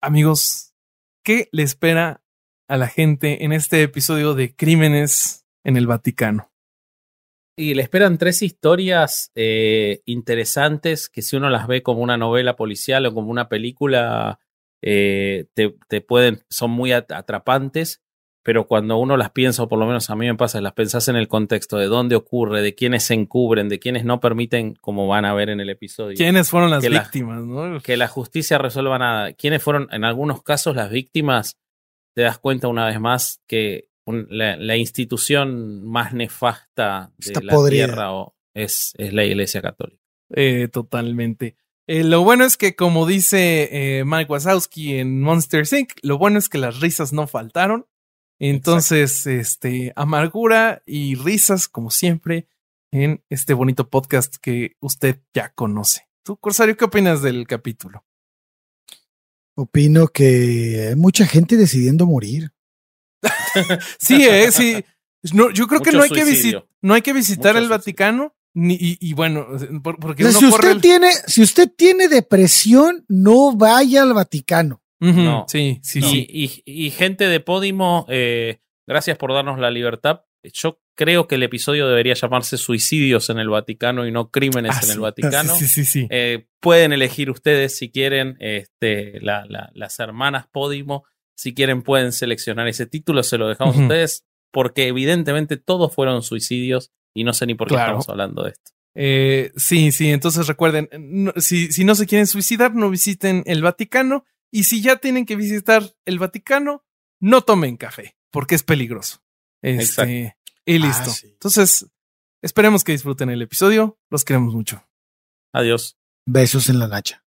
amigos, ¿qué le espera a la gente en este episodio de Crímenes en el Vaticano? Y le esperan tres historias eh, interesantes que si uno las ve como una novela policial o como una película, eh, te, te, pueden, son muy atrapantes pero cuando uno las piensa, o por lo menos a mí me pasa, las pensás en el contexto de dónde ocurre, de quiénes se encubren, de quiénes no permiten, como van a ver en el episodio. ¿Quiénes fueron las víctimas? ¿no? Que la justicia resuelva nada. ¿Quiénes fueron, en algunos casos, las víctimas? Te das cuenta una vez más que la, institución más nefasta de la tierra es, es, la Iglesia Católica. Eh, totalmente. Eh, lo bueno es que, como dice eh, Mike Wazowski en Monster Inc., lo bueno es que las risas no faltaron. Entonces, este, amargura y risas, como siempre, en este bonito podcast que usted ya conoce. ¿Tú, Corsario, qué opinas del capítulo? Opino que hay mucha gente decidiendo morir. sí, eh, sí. No, yo creo que no hay que, no hay que, visitar el Vaticano. Ni, y, bueno, porque si usted tiene, si usted tiene depresión, no vaya al Vaticano no. Sí, sí, sí. Y, gente de Podimo, eh, gracias por darnos la libertad. Yo creo que el episodio debería llamarse Suicidios en el Vaticano y no Crímenes ah, en el Vaticano. Sí, sí, sí. Eh, pueden elegir ustedes si quieren, este, las hermanas Podimo, si quieren pueden seleccionar ese título, se lo dejamos a ustedes, porque evidentemente todos fueron suicidios y no sé ni por qué estamos hablando de esto. Eh, sí, sí, entonces recuerden, si, si no se quieren suicidar, no visiten el Vaticano y si ya tienen que visitar el Vaticano, no tomen café, porque es peligroso. Este, y ah, listo. Entonces, esperemos que disfruten el episodio. Los queremos mucho. Adiós. Besos en la nacha.